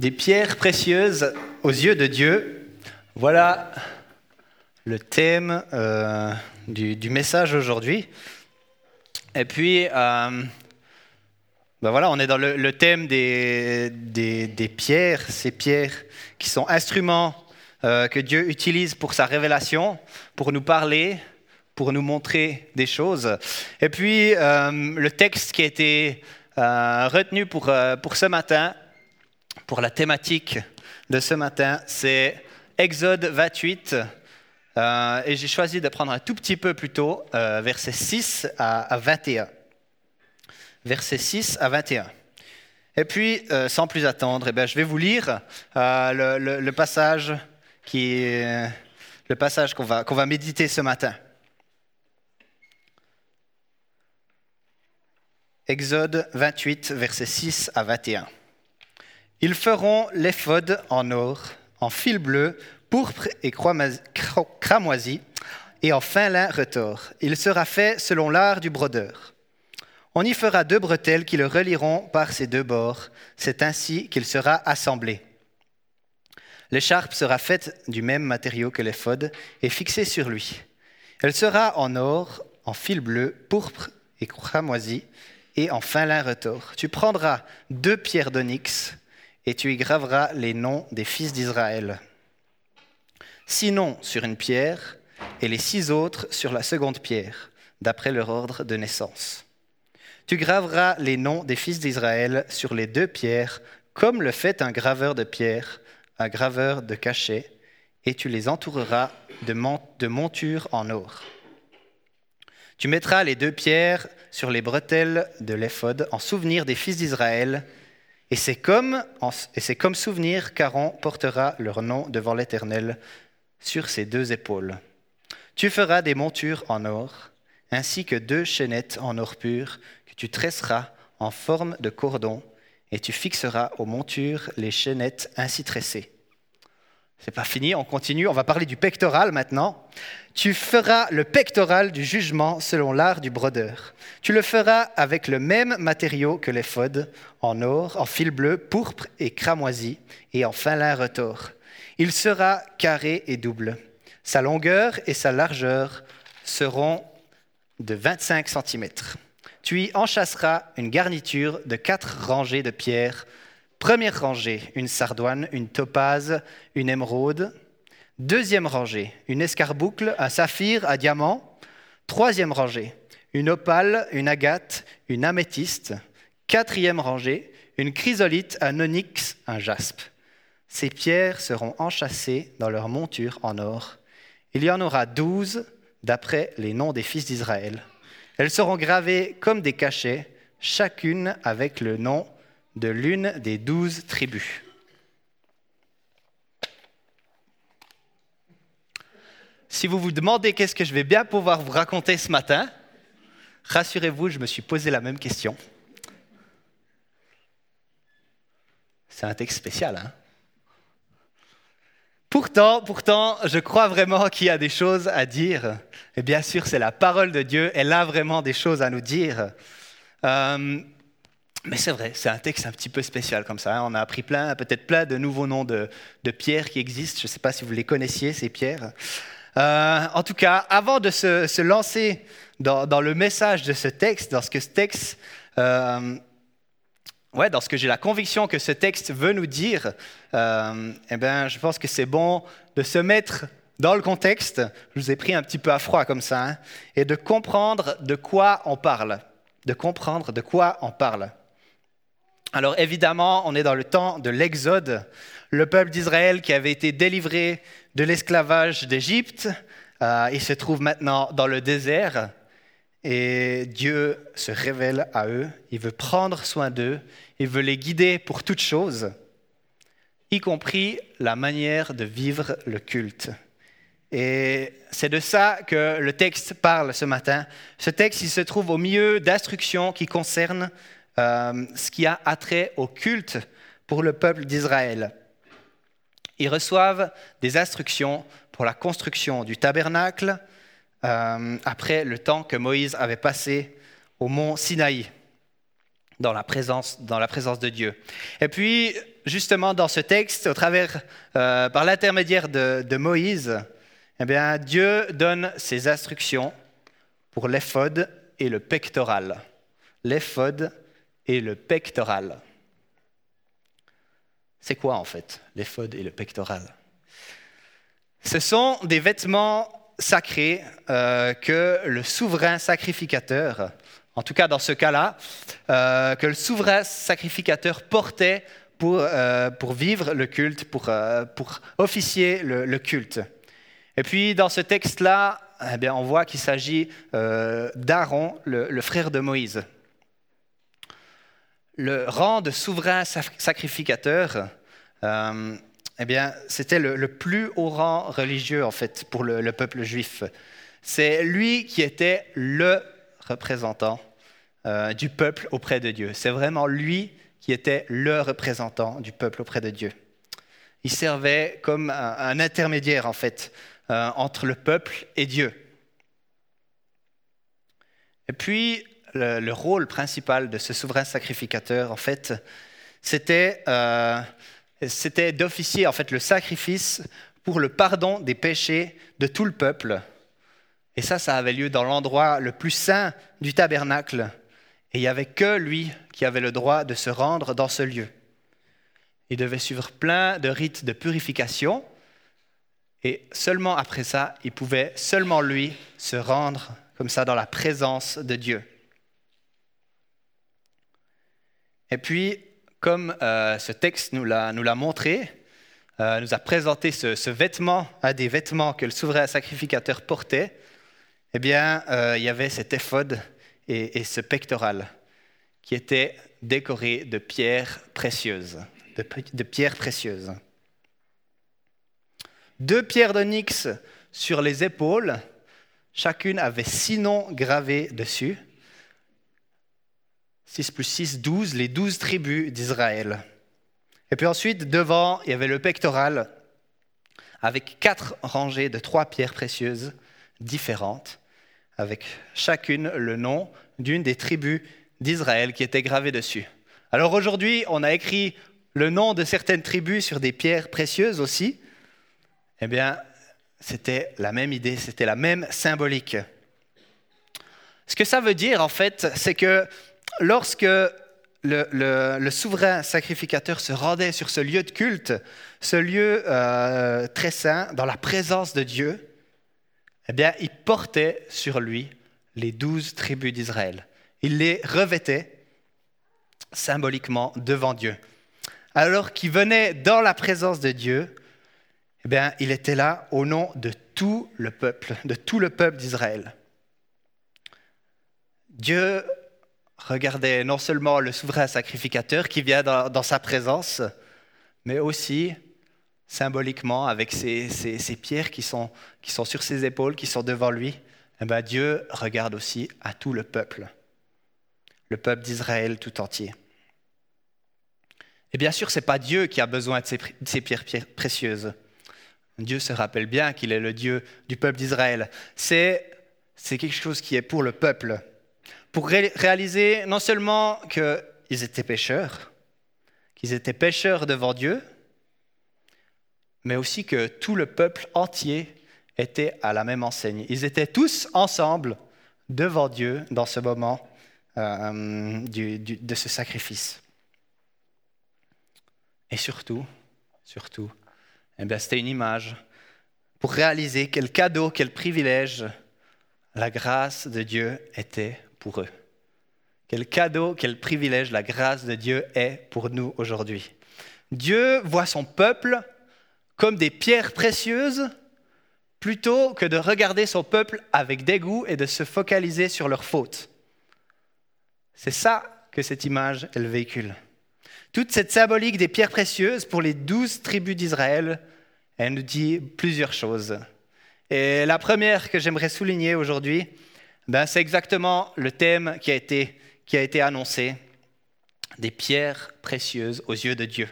Des pierres précieuses aux yeux de Dieu. Voilà le thème euh, du, message aujourd'hui. Et puis, euh, ben voilà, on est dans le, thème des, pierres, ces pierres qui sont instruments euh, que Dieu utilise pour sa révélation, pour nous parler, pour nous montrer des choses. Et puis, le texte qui a été retenu pour, pour ce matin, pour la thématique de ce matin, c'est Exode 28. Euh, et j'ai choisi de prendre un tout petit peu plus tôt, euh, versets 6 à, 21. Versets 6 à 21. Et puis, euh, sans plus attendre, eh bien, je vais vous lire le, passage qui le passage qu'on va, qu'on va méditer ce matin. Exode 28, versets 6 à 21. Ils feront l'éphod en or, en fil bleu, pourpre et cramoisi, et en fin lin retors. Il sera fait selon l'art du brodeur. On y fera deux bretelles qui le relieront par ses deux bords. C'est ainsi qu'il sera assemblé. L'écharpe sera faite du même matériau que l'éphod et fixée sur lui. Elle sera en or, en fil bleu, pourpre et cramoisi, et en fin lin retors. Tu prendras deux pierres d'onyx, et tu y graveras les noms des fils d'Israël. Six noms sur une pierre et les six autres sur la seconde pierre, d'après leur ordre de naissance. Tu graveras les noms des fils d'Israël sur les deux pierres, comme le fait un graveur de pierre, un graveur de cachet, et tu les entoureras de, montures en or. Tu mettras les deux pierres sur les bretelles de l'éphod en souvenir des fils d'Israël et c'est comme, souvenir qu'Aaron portera leur nom devant l'Éternel sur ses deux épaules. Tu feras des montures en or, ainsi que deux chaînettes en or pur que tu tresseras en forme de cordon, et tu fixeras aux montures les chaînettes ainsi tressées. C'est pas fini, on continue, on va parler du pectoral maintenant. Tu feras le pectoral du jugement selon l'art du brodeur. Tu le feras avec le même matériau que l'éphod, en or, en fil bleu, pourpre et cramoisi, et en fin lin retors. Il sera carré et double. Sa longueur et sa largeur seront de 25 cm. Tu y enchasseras une garniture de quatre rangées de pierres Première rangée, une sardoine, une topaze, une émeraude. Deuxième rangée, une escarboucle, un saphir, un diamant. Troisième rangée, une opale, une agate, une améthyste. Quatrième rangée, une chrysolite, un onyx, un jaspe. Ces pierres seront enchâssées dans leur monture en or. Il y en aura douze d'après les noms des fils d'Israël. Elles seront gravées comme des cachets, chacune avec le nom de l'une des douze tribus. Si vous vous demandez qu'est-ce que je vais bien pouvoir vous raconter ce matin, rassurez-vous, je me suis posé la même question. C'est un texte spécial, hein Pourtant, pourtant, je crois vraiment qu'il y a des choses à dire. Et bien sûr, c'est la parole de Dieu. Elle a vraiment des choses à nous dire. Euh, mais c'est vrai, c'est un texte un petit peu spécial comme ça. Hein. On a appris plein, peut-être plein de nouveaux noms de, pierres qui existent. Je ne sais pas si vous les connaissiez, ces pierres. Euh, en tout cas, avant de se, lancer dans, le message de ce texte, dans ce que ce texte, euh, ouais, dans ce que j'ai la conviction que ce texte veut nous dire, euh, eh ben, je pense que c'est bon de se mettre dans le contexte. Je vous ai pris un petit peu à froid comme ça, hein, et de comprendre de quoi on parle, de comprendre de quoi on parle. Alors évidemment, on est dans le temps de l'Exode, le peuple d'Israël qui avait été délivré de l'esclavage d'Égypte, euh, il se trouve maintenant dans le désert et Dieu se révèle à eux, il veut prendre soin d'eux, il veut les guider pour toutes choses, y compris la manière de vivre le culte. Et c'est de ça que le texte parle ce matin. Ce texte, il se trouve au milieu d'instructions qui concernent euh, ce qui a attrait au culte pour le peuple d'Israël. Ils reçoivent des instructions pour la construction du tabernacle euh, après le temps que Moïse avait passé au mont Sinaï. dans la présence, dans la présence de Dieu. Et puis, justement, dans ce texte, au travers, euh, par l'intermédiaire de, Moïse, eh bien, Dieu donne ses instructions pour l'éphod et le pectoral. L'éphod et le pectoral. C'est quoi en fait l'éphod et le pectoral? Ce sont des vêtements sacrés euh, que le souverain sacrificateur en tout cas dans ce cas-là, euh, que le souverain sacrificateur portait pour, euh, pour vivre le culte, pour, pour officier le, culte. Et puis dans ce texte-là, eh on voit qu'il s'agit d'Aaron, le, frère de Moïse. Le rang de souverain sacrificateur, eh bien, c'était le, plus haut rang religieux en fait pour le, le peuple juif. C'est lui qui était le représentant euh, du peuple auprès de Dieu. C'est vraiment lui qui était le représentant du peuple auprès de Dieu. Il servait comme un, intermédiaire, en fait, euh, entre le peuple et Dieu. Et puis, le, rôle principal de ce souverain sacrificateur, en fait, c'était euh, d'officier, en fait, le sacrifice pour le pardon des péchés de tout le peuple et ça, ça avait lieu dans l'endroit le plus saint du tabernacle. Et il n'y avait que lui qui avait le droit de se rendre dans ce lieu. Il devait suivre plein de rites de purification. Et seulement après ça, il pouvait seulement lui se rendre comme ça dans la présence de Dieu. Et puis, comme euh, ce texte nous l'a montré, euh, nous a présenté ce, vêtement, un des vêtements que le souverain sacrificateur portait, eh bien, euh, il y avait cet éphod et, ce pectoral qui étaient décorés de pierres précieuses, de, pierres précieuses. Deux pierres d'onyx sur les épaules, chacune avait six noms gravés dessus. 6 plus 6, 12, les douze tribus d'Israël. Et puis ensuite, devant, il y avait le pectoral avec quatre rangées de trois pierres précieuses différentes avec chacune le nom d'une des tribus d'Israël qui était gravé dessus. Alors aujourd'hui, on a écrit le nom de certaines tribus sur des pierres précieuses aussi. Eh bien, c'était la même idée, c'était la même symbolique. Ce que ça veut dire, en fait, c'est que lorsque le, souverain sacrificateur se rendait sur ce lieu de culte, ce lieu euh, très saint, dans la présence de Dieu, eh bien, il portait sur lui les douze tribus d'Israël. Il les revêtait symboliquement devant Dieu. Alors qu'il venait dans la présence de Dieu, eh bien, il était là au nom de tout le peuple, de tout le peuple d'Israël. Dieu regardait non seulement le souverain sacrificateur qui vient dans, sa présence, mais aussi symboliquement avec ces, pierres qui sont, sur ses épaules, qui sont devant lui, eh ben Dieu regarde aussi à tout le peuple, le peuple d'Israël tout entier. Et bien sûr, ce n'est pas Dieu qui a besoin de ces, pierres, précieuses. Dieu se rappelle bien qu'il est le Dieu du peuple d'Israël. C'est quelque chose qui est pour le peuple. Pour réaliser non seulement qu'ils étaient pécheurs, qu'ils étaient pécheurs devant Dieu, mais aussi que tout le peuple entier était à la même enseigne. Ils étaient tous ensemble devant Dieu dans ce moment euh, de ce sacrifice. Et surtout, surtout, eh c'était une image pour réaliser quel cadeau, quel privilège la grâce de Dieu était pour eux. Quel cadeau, quel privilège la grâce de Dieu est pour nous aujourd'hui. Dieu voit son peuple comme des pierres précieuses plutôt que de regarder son peuple avec dégoût et de se focaliser sur leurs fautes. C'est ça que cette image, elle véhicule. Toute cette symbolique des pierres précieuses pour les douze tribus d'Israël, elle nous dit plusieurs choses. Et la première que j'aimerais souligner aujourd'hui, ben, c'est exactement le thème qui a, été, qui a été annoncé, des pierres précieuses aux yeux de Dieu.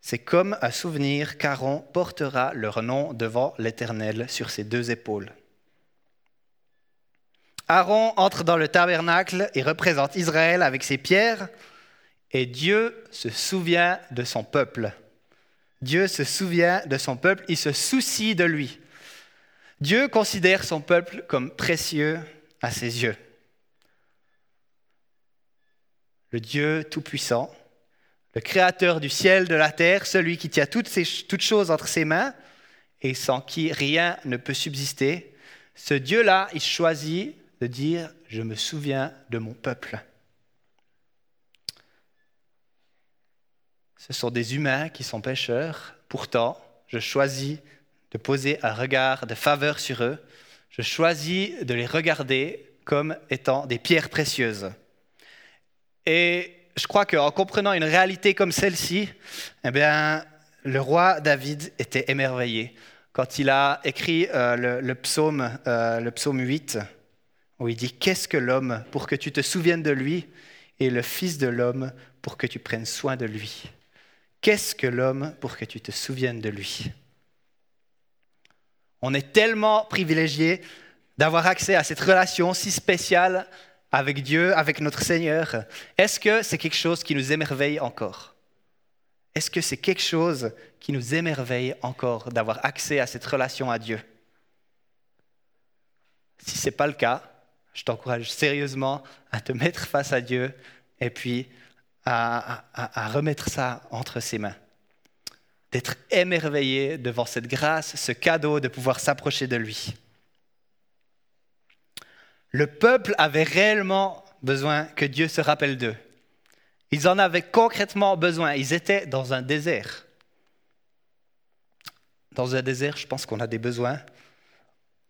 C'est comme un souvenir qu'Aaron portera leur nom devant l'Éternel sur ses deux épaules. Aaron entre dans le tabernacle et représente Israël avec ses pierres, et Dieu se souvient de son peuple. Dieu se souvient de son peuple, il se soucie de lui. Dieu considère son peuple comme précieux à ses yeux. Le Dieu Tout-Puissant, le Créateur du ciel, de la terre, celui qui tient toutes, choses entre ses mains et sans qui rien ne peut subsister, ce Dieu-là, il choisit de dire, je me souviens de mon peuple. Ce sont des humains qui sont pécheurs, pourtant, je choisis de poser un regard de faveur sur eux, je choisis de les regarder comme étant des pierres précieuses. Et je crois qu'en comprenant une réalité comme celle-ci, eh bien, le roi David était émerveillé quand il a écrit euh, le, psaume, euh, le psaume 8, où il dit Qu'est-ce que l'homme pour que tu te souviennes de lui, et le Fils de l'homme pour que tu prennes soin de lui? Qu'est-ce que l'homme pour que tu te souviennes de lui? On est tellement privilégié d'avoir accès à cette relation si spéciale avec Dieu, avec notre Seigneur. Est-ce que c'est quelque chose qui nous émerveille encore? Est-ce que c'est quelque chose qui nous émerveille encore d'avoir accès à cette relation à Dieu? Si ce n'est pas le cas, je t'encourage sérieusement à te mettre face à Dieu et puis à, remettre ça entre ses mains. D'être émerveillé devant cette grâce, ce cadeau de pouvoir s'approcher de lui. Le peuple avait réellement besoin que Dieu se rappelle d'eux. Ils en avaient concrètement besoin. Ils étaient dans un désert. Dans un désert, je pense qu'on a des besoins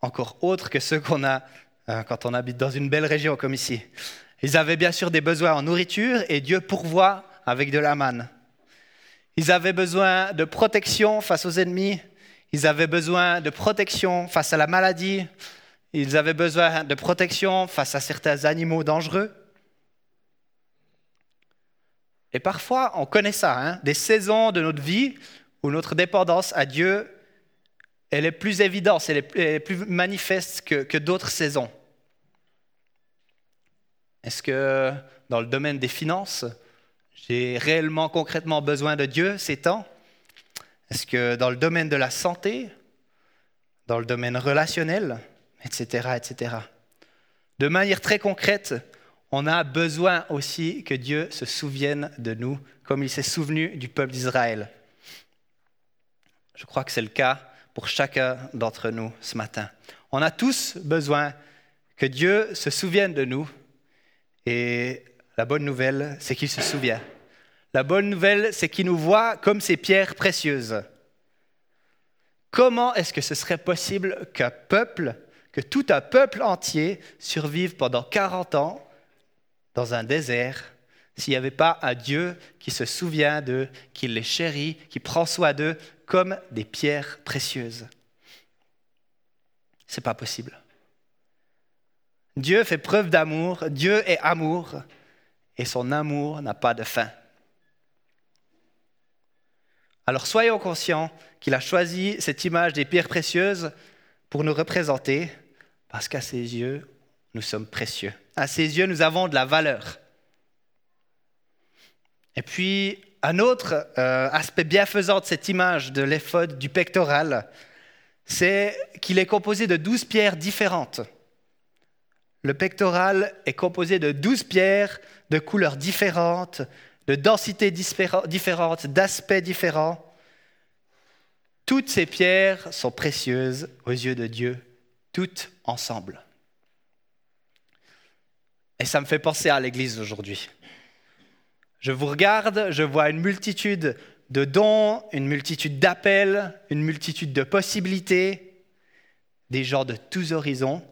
encore autres que ceux qu'on a euh, quand on habite dans une belle région comme ici. Ils avaient bien sûr des besoins en nourriture et Dieu pourvoit avec de la manne. Ils avaient besoin de protection face aux ennemis. Ils avaient besoin de protection face à la maladie. Ils avaient besoin de protection face à certains animaux dangereux. Et parfois, on connaît ça, hein, des saisons de notre vie où notre dépendance à Dieu est plus évidente, elle est plus manifeste que, d'autres saisons. Est-ce que dans le domaine des finances, j'ai réellement concrètement besoin de Dieu ces temps Est-ce que dans le domaine de la santé, dans le domaine relationnel, etc., etc. De manière très concrète, on a besoin aussi que Dieu se souvienne de nous comme il s'est souvenu du peuple d'Israël. Je crois que c'est le cas pour chacun d'entre nous ce matin. On a tous besoin que Dieu se souvienne de nous. Et la bonne nouvelle, c'est qu'il se souvient. La bonne nouvelle, c'est qu'il nous voit comme ces pierres précieuses. Comment est-ce que ce serait possible qu'un peuple, que tout un peuple entier survive pendant 40 ans dans un désert s'il n'y avait pas un Dieu qui se souvient d'eux, qui les chérit, qui prend soin d'eux comme des pierres précieuses? C'est pas possible. Dieu fait preuve d'amour, Dieu est amour, et son amour n'a pas de fin. Alors soyons conscients qu'il a choisi cette image des pierres précieuses pour nous représenter, parce qu'à ses yeux, nous sommes précieux. À ses yeux, nous avons de la valeur. Et puis, un autre euh, aspect bienfaisant de cette image de l'éphod du pectoral, c'est qu'il est composé de douze pierres différentes. Le pectoral est composé de douze pierres de couleurs différentes, de densités différentes, d'aspects différents. Toutes ces pierres sont précieuses aux yeux de Dieu, toutes ensemble. Et ça me fait penser à l'Église aujourd'hui. Je vous regarde, je vois une multitude de dons, une multitude d'appels, une multitude de possibilités, des gens de tous horizons,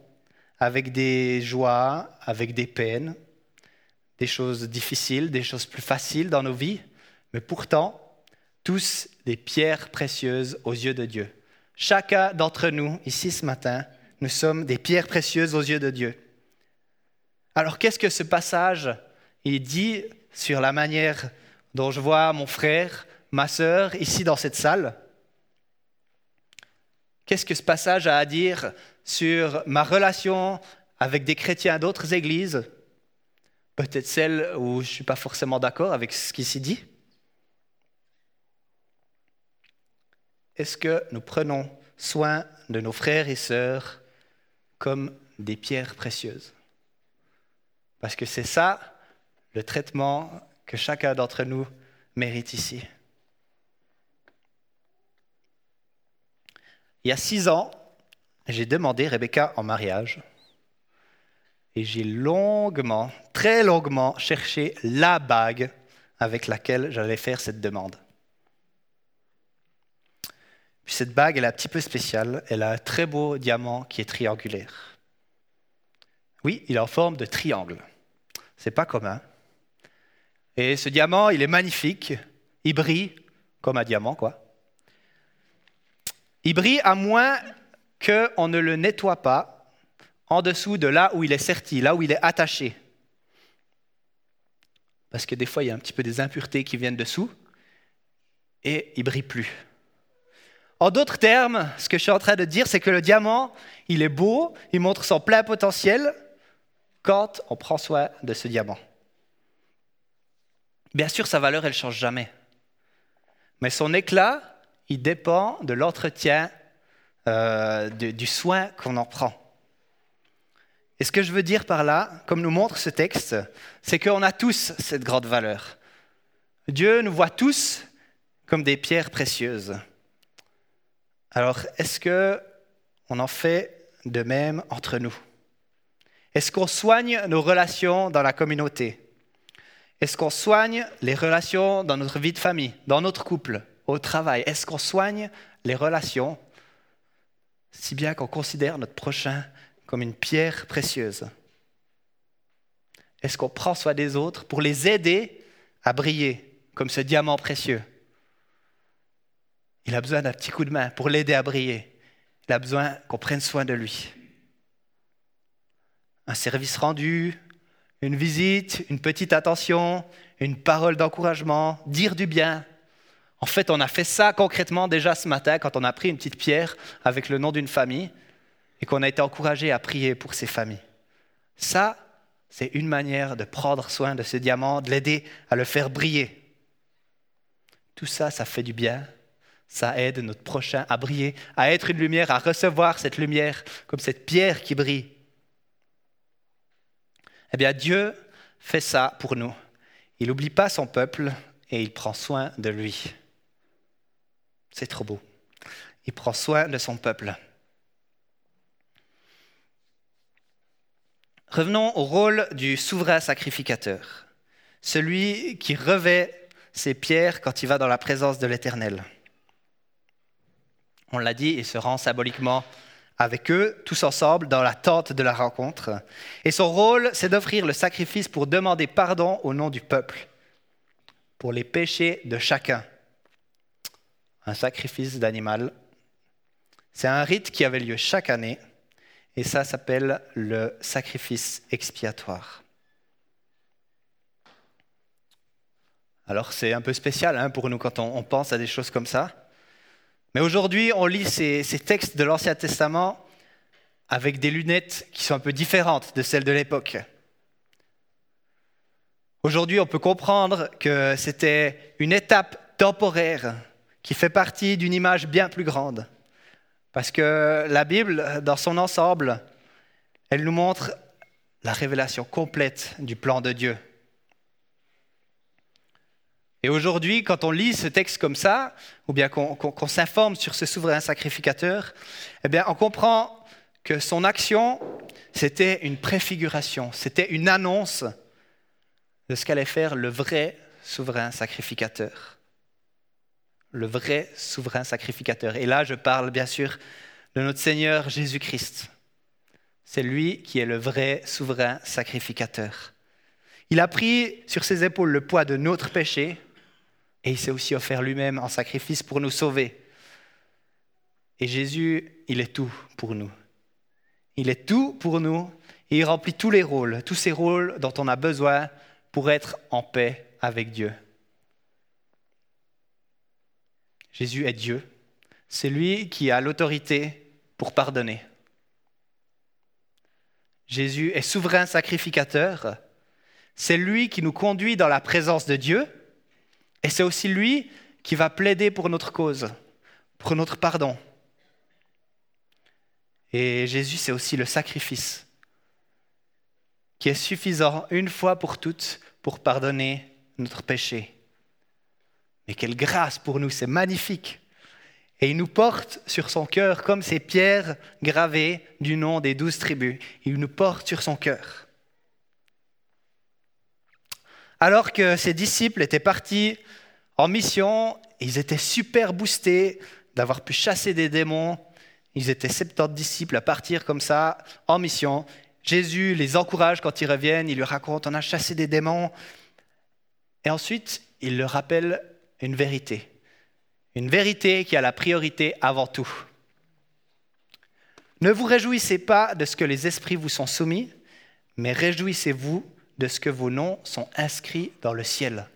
avec des joies, avec des peines, des choses difficiles, des choses plus faciles dans nos vies, mais pourtant, tous des pierres précieuses aux yeux de Dieu. Chacun d'entre nous, ici ce matin, nous sommes des pierres précieuses aux yeux de Dieu. Alors qu'est-ce que ce passage dit sur la manière dont je vois mon frère, ma sœur, ici dans cette salle? Qu'est-ce que ce passage a à dire sur ma relation avec des chrétiens d'autres églises, peut-être celles où je ne suis pas forcément d'accord avec ce qui s'y dit. Est-ce que nous prenons soin de nos frères et sœurs comme des pierres précieuses? Parce que c'est ça le traitement que chacun d'entre nous mérite ici. Il y a six ans, j'ai demandé Rebecca en mariage et j'ai longuement, très longuement cherché la bague avec laquelle j'allais faire cette demande. Puis cette bague, elle est un petit peu spéciale. Elle a un très beau diamant qui est triangulaire. Oui, il est en forme de triangle. C'est pas commun. Et ce diamant, il est magnifique. Il brille comme un diamant, quoi. Il brille à moins qu'on ne le nettoie pas en dessous de là où il est serti, là où il est attaché. Parce que des fois, il y a un petit peu des impuretés qui viennent dessous et il brille plus. En d'autres termes, ce que je suis en train de dire, c'est que le diamant, il est beau, il montre son plein potentiel quand on prend soin de ce diamant. Bien sûr, sa valeur, elle ne change jamais. Mais son éclat, il dépend de l'entretien, euh, du soin qu'on en prend. Et ce que je veux dire par là, comme nous montre ce texte, c'est qu'on a tous cette grande valeur. Dieu nous voit tous comme des pierres précieuses. Alors, est-ce que on en fait de même entre nous? Est-ce qu'on soigne nos relations dans la communauté? Est-ce qu'on soigne les relations dans notre vie de famille, dans notre couple? Au travail Est-ce qu'on soigne les relations si bien qu'on considère notre prochain comme une pierre précieuse? Est-ce qu'on prend soin des autres pour les aider à briller comme ce diamant précieux? Il a besoin d'un petit coup de main pour l'aider à briller. Il a besoin qu'on prenne soin de lui. Un service rendu, une visite, une petite attention, une parole d'encouragement, dire du bien, en fait, on a fait ça concrètement déjà ce matin quand on a pris une petite pierre avec le nom d'une famille et qu'on a été encouragé à prier pour ces familles. Ça, c'est une manière de prendre soin de ce diamant, de l'aider à le faire briller. Tout ça, ça fait du bien. Ça aide notre prochain à briller, à être une lumière, à recevoir cette lumière comme cette pierre qui brille. Eh bien, Dieu fait ça pour nous. Il n'oublie pas son peuple et il prend soin de lui. C'est trop beau. Il prend soin de son peuple. Revenons au rôle du souverain sacrificateur, celui qui revêt ses pierres quand il va dans la présence de l'Éternel. On l'a dit, il se rend symboliquement avec eux, tous ensemble, dans la tente de la rencontre. Et son rôle, c'est d'offrir le sacrifice pour demander pardon au nom du peuple, pour les péchés de chacun un sacrifice d'animal. C'est un rite qui avait lieu chaque année et ça s'appelle le sacrifice expiatoire. Alors c'est un peu spécial hein, pour nous quand on, pense à des choses comme ça. Mais aujourd'hui, on lit ces, ces textes de l'Ancien Testament avec des lunettes qui sont un peu différentes de celles de l'époque. Aujourd'hui, on peut comprendre que c'était une étape temporaire qui fait partie d'une image bien plus grande. Parce que la Bible, dans son ensemble, elle nous montre la révélation complète du plan de Dieu. Et aujourd'hui, quand on lit ce texte comme ça, ou bien qu'on s'informe sur ce souverain sacrificateur, eh bien, on comprend que son action, c'était une préfiguration, c'était une annonce de ce qu'allait faire le vrai souverain sacrificateur le vrai souverain sacrificateur. Et là, je parle bien sûr de notre Seigneur Jésus-Christ. C'est lui qui est le vrai souverain sacrificateur. Il a pris sur ses épaules le poids de notre péché et il s'est aussi offert lui-même en sacrifice pour nous sauver. Et Jésus, il est tout pour nous. Il est tout pour nous et il remplit tous les rôles, tous ces rôles dont on a besoin pour être en paix avec Dieu. Jésus est Dieu. C'est lui qui a l'autorité pour pardonner. Jésus est souverain sacrificateur. C'est lui qui nous conduit dans la présence de Dieu. Et c'est aussi lui qui va plaider pour notre cause, pour notre pardon. Et Jésus, c'est aussi le sacrifice qui est suffisant une fois pour toutes pour pardonner notre péché. Mais quelle grâce pour nous, c'est magnifique. Et il nous porte sur son cœur comme ces pierres gravées du nom des douze tribus. Il nous porte sur son cœur. Alors que ses disciples étaient partis en mission, ils étaient super boostés d'avoir pu chasser des démons. Ils étaient 70 disciples à partir comme ça en mission. Jésus les encourage quand ils reviennent, il leur raconte on a chassé des démons. Et ensuite, il leur rappelle une vérité. Une vérité qui a la priorité avant tout. Ne vous réjouissez pas de ce que les esprits vous sont soumis, mais réjouissez-vous de ce que vos noms sont inscrits dans le ciel.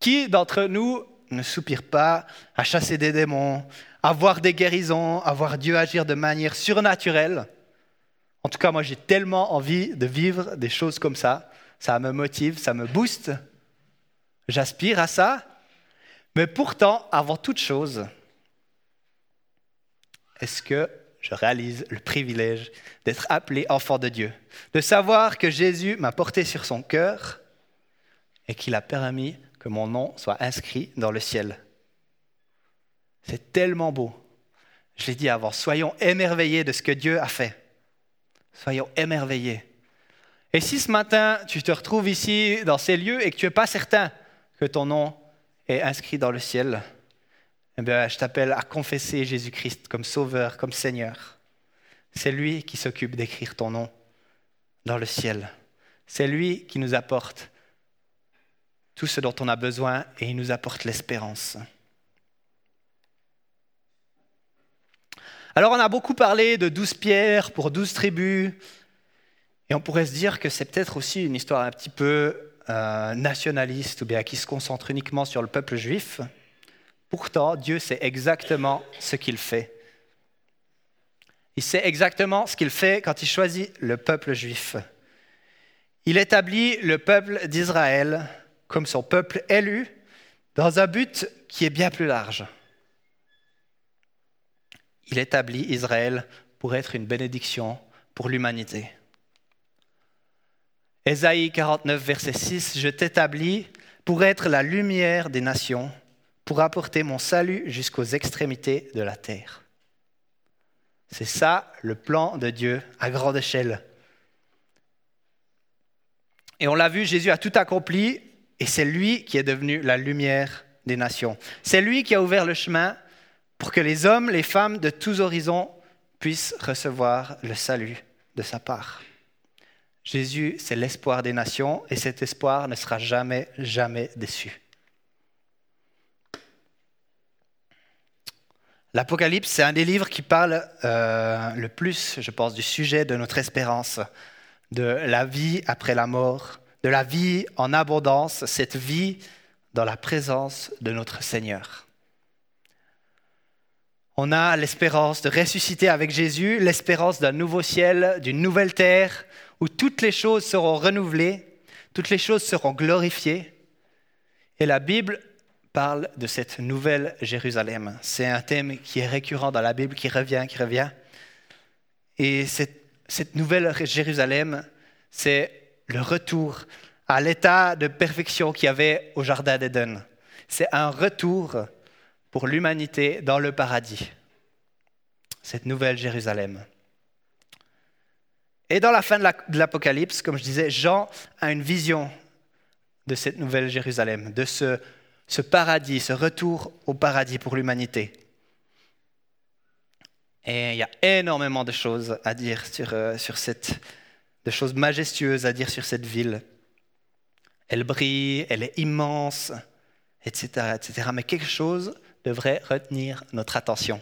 Qui d'entre nous ne soupire pas à chasser des démons, à voir des guérisons, à voir Dieu agir de manière surnaturelle? En tout cas, moi j'ai tellement envie de vivre des choses comme ça. Ça me motive, ça me booste. J'aspire à ça. Mais pourtant, avant toute chose, est-ce que je réalise le privilège d'être appelé enfant de Dieu, de savoir que Jésus m'a porté sur son cœur et qu'il a permis que mon nom soit inscrit dans le ciel. C'est tellement beau. Je l'ai dit avant, soyons émerveillés de ce que Dieu a fait. Soyons émerveillés. Et si ce matin, tu te retrouves ici dans ces lieux et que tu n'es pas certain que ton nom est inscrit dans le ciel, eh bien, je t'appelle à confesser Jésus-Christ comme Sauveur, comme Seigneur. C'est lui qui s'occupe d'écrire ton nom dans le ciel. C'est lui qui nous apporte tout ce dont on a besoin et il nous apporte l'espérance. Alors on a beaucoup parlé de douze pierres pour douze tribus, et on pourrait se dire que c'est peut-être aussi une histoire un petit peu euh, nationaliste ou bien qui se concentre uniquement sur le peuple juif. Pourtant, Dieu sait exactement ce qu'il fait. Il sait exactement ce qu'il fait quand il choisit le peuple juif. Il établit le peuple d'Israël comme son peuple élu dans un but qui est bien plus large. Il établit Israël pour être une bénédiction pour l'humanité. Ésaïe 49, verset 6, Je t'établis pour être la lumière des nations, pour apporter mon salut jusqu'aux extrémités de la terre. C'est ça le plan de Dieu à grande échelle. Et on l'a vu, Jésus a tout accompli et c'est lui qui est devenu la lumière des nations. C'est lui qui a ouvert le chemin pour que les hommes, les femmes de tous horizons puissent recevoir le salut de sa part. Jésus, c'est l'espoir des nations et cet espoir ne sera jamais, jamais déçu. L'Apocalypse, c'est un des livres qui parle euh, le plus, je pense, du sujet de notre espérance, de la vie après la mort, de la vie en abondance, cette vie dans la présence de notre Seigneur. On a l'espérance de ressusciter avec Jésus, l'espérance d'un nouveau ciel, d'une nouvelle terre, où toutes les choses seront renouvelées, toutes les choses seront glorifiées. Et la Bible parle de cette nouvelle Jérusalem. C'est un thème qui est récurrent dans la Bible, qui revient, qui revient. Et cette, nouvelle Jérusalem, c'est le retour à l'état de perfection qu'il y avait au Jardin d'Éden. C'est un retour pour l'humanité dans le paradis, cette nouvelle Jérusalem. Et dans la fin de l'Apocalypse, comme je disais, Jean a une vision de cette nouvelle Jérusalem, de ce, paradis, ce retour au paradis pour l'humanité. Et il y a énormément de choses à dire sur, euh, sur cette, de choses majestueuses à dire sur cette ville. Elle brille, elle est immense, etc., etc. Mais quelque chose devrait retenir notre attention.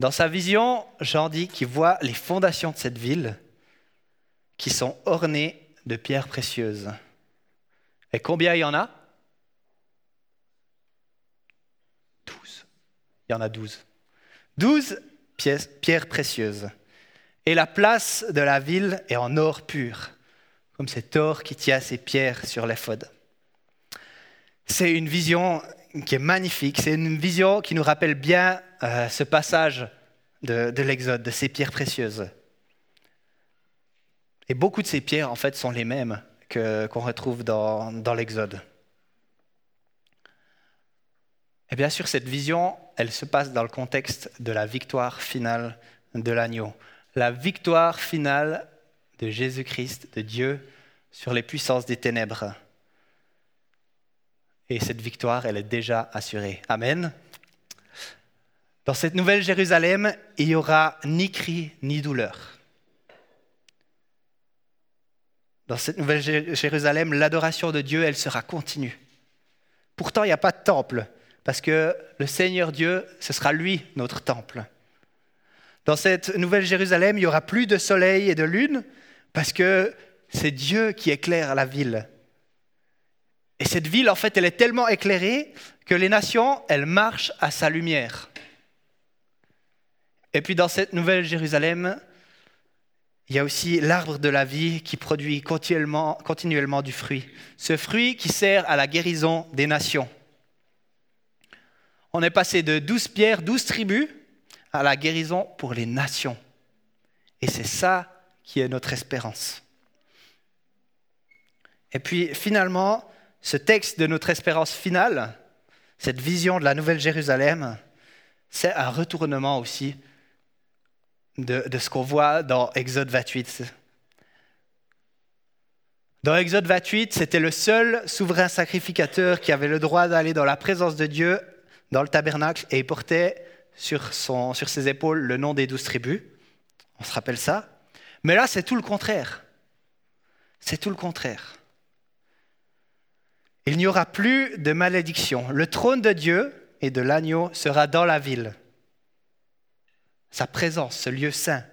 Dans sa vision, Jean dit qu'il voit les fondations de cette ville qui sont ornées de pierres précieuses. Et combien il y en a? Douze. Il y en a douze. Douze pierres précieuses. Et la place de la ville est en or pur, comme cet or qui tient ses pierres sur l'éphod. C'est une vision qui est magnifique, c'est une vision qui nous rappelle bien euh, ce passage de, l'Exode, de ces pierres précieuses. Et beaucoup de ces pierres, en fait, sont les mêmes qu'on retrouve dans, dans l'Exode. Et bien sûr, cette vision, elle se passe dans le contexte de la victoire finale de l'agneau. La victoire finale de Jésus-Christ, de Dieu, sur les puissances des ténèbres. Et cette victoire, elle est déjà assurée. Amen. Dans cette nouvelle Jérusalem, il n'y aura ni cri ni douleur. Dans cette nouvelle Jérusalem, l'adoration de Dieu, elle sera continue. Pourtant, il n'y a pas de temple, parce que le Seigneur Dieu, ce sera lui notre temple. Dans cette nouvelle Jérusalem, il n'y aura plus de soleil et de lune, parce que c'est Dieu qui éclaire la ville. Et cette ville, en fait, elle est tellement éclairée que les nations, elles marchent à sa lumière. Et puis dans cette nouvelle Jérusalem, il y a aussi l'arbre de la vie qui produit continuellement, du fruit. Ce fruit qui sert à la guérison des nations. On est passé de douze pierres, douze tribus, à la guérison pour les nations. Et c'est ça qui est notre espérance. Et puis finalement, ce texte de notre espérance finale, cette vision de la Nouvelle Jérusalem, c'est un retournement aussi de, ce qu'on voit dans Exode 28. Dans Exode 28, c'était le seul souverain sacrificateur qui avait le droit d'aller dans la présence de Dieu, dans le tabernacle, et il portait sur, ses épaules le nom des douze tribus. On se rappelle ça. Mais là, c'est tout le contraire. C'est tout le contraire. Il n'y aura plus de malédiction. Le trône de Dieu et de l'agneau sera dans la ville. Sa présence, ce lieu saint.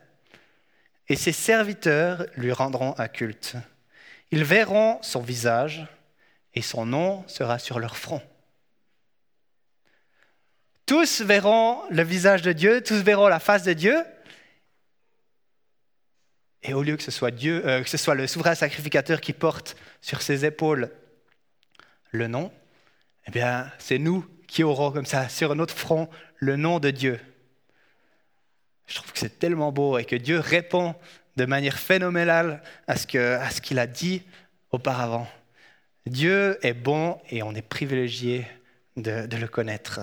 Et ses serviteurs lui rendront un culte. Ils verront son visage et son nom sera sur leur front. Tous verront le visage de Dieu, tous verront la face de Dieu. Et au lieu que ce soit Dieu, euh, que ce soit le souverain sacrificateur qui porte sur ses épaules le nom, eh bien, c'est nous qui aurons comme ça sur notre front le nom de Dieu. Je trouve que c'est tellement beau et que Dieu répond de manière phénoménale à ce, qu'il a dit auparavant. Dieu est bon et on est privilégié de, le connaître.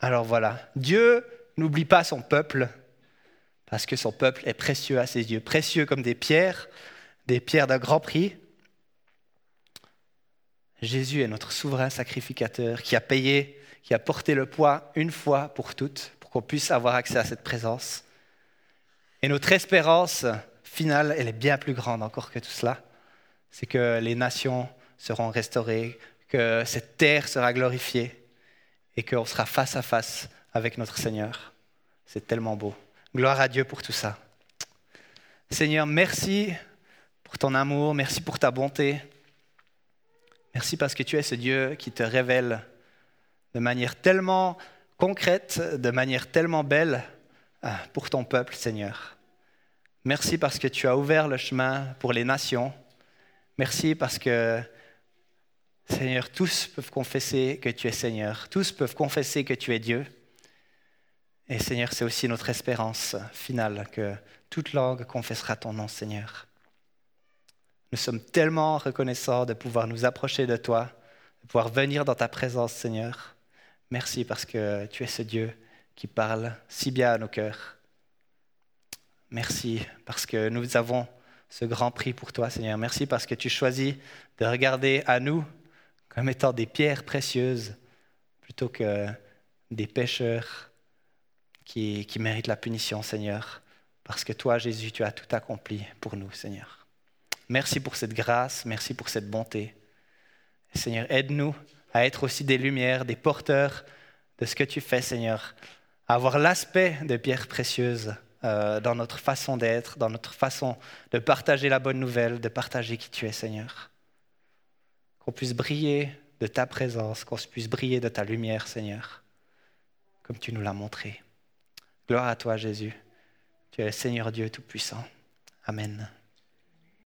Alors voilà, Dieu n'oublie pas son peuple parce que son peuple est précieux à ses yeux, précieux comme des pierres, des pierres d'un grand prix. Jésus est notre souverain sacrificateur qui a payé, qui a porté le poids une fois pour toutes qu'on puisse avoir accès à cette présence. Et notre espérance finale, elle est bien plus grande encore que tout cela. C'est que les nations seront restaurées, que cette terre sera glorifiée et qu'on sera face à face avec notre Seigneur. C'est tellement beau. Gloire à Dieu pour tout ça. Seigneur, merci pour ton amour, merci pour ta bonté. Merci parce que tu es ce Dieu qui te révèle de manière tellement concrète, de manière tellement belle euh, pour ton peuple, Seigneur. Merci parce que tu as ouvert le chemin pour les nations. Merci parce que, Seigneur, tous peuvent confesser que tu es Seigneur. Tous peuvent confesser que tu es Dieu. Et Seigneur, c'est aussi notre espérance finale que toute langue confessera ton nom, Seigneur. Nous sommes tellement reconnaissants de pouvoir nous approcher de toi, de pouvoir venir dans ta présence, Seigneur. Merci parce que tu es ce Dieu qui parle si bien à nos cœurs. Merci parce que nous avons ce grand prix pour toi, Seigneur. Merci parce que tu choisis de regarder à nous comme étant des pierres précieuses plutôt que des pécheurs qui, qui méritent la punition, Seigneur. Parce que toi, Jésus, tu as tout accompli pour nous, Seigneur. Merci pour cette grâce, merci pour cette bonté. Seigneur, aide-nous à être aussi des lumières, des porteurs de ce que tu fais, Seigneur, à avoir l'aspect de pierres précieuses euh, dans notre façon d'être, dans notre façon de partager la bonne nouvelle, de partager qui tu es, Seigneur. Qu'on puisse briller de ta présence, qu'on puisse briller de ta lumière, Seigneur. comme tu nous l'as montré. Gloire à toi, Jésus. Tu es le Seigneur Dieu Tout-Puissant. Amen.